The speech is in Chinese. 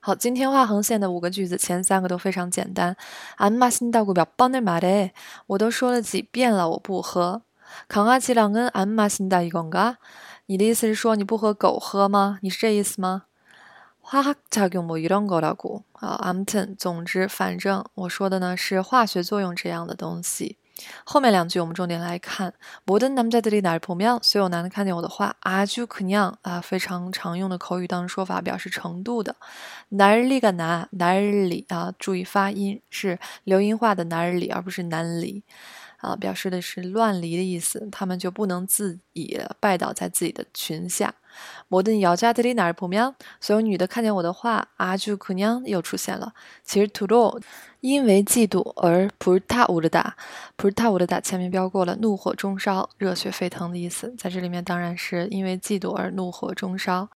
好，今天画横线的五个句子，前三个都非常简单。안마신다고몇번을말 해？ 我都说了几遍了，我不喝。강아지랑은안마신다이건 가？ 你的意思是说你不和狗喝吗？你是这意思吗？화학작용뭐이런거라고啊，아무튼总之，反正我说的呢是化学作用这样的东西。 后面两句我们重点来看。모든남자들이날보면所有男的看见我的话，아주그냥啊，非常常用的口语当中说法，表示程度的。날리가나날 리， 啊，注意发音是流音化的날 리， 而不是南리 啊，表示的是乱离的意思。他们就不能自已拜倒在自己的裙下。모든여자들이날보면所有女的看见我的话，아주그냥又出现了。其实土豆。因为嫉妒而불타오르 다， 불타오르다前面标过了，怒火中烧、热血沸腾的意思，在这里面当然是因为嫉妒而怒火中烧。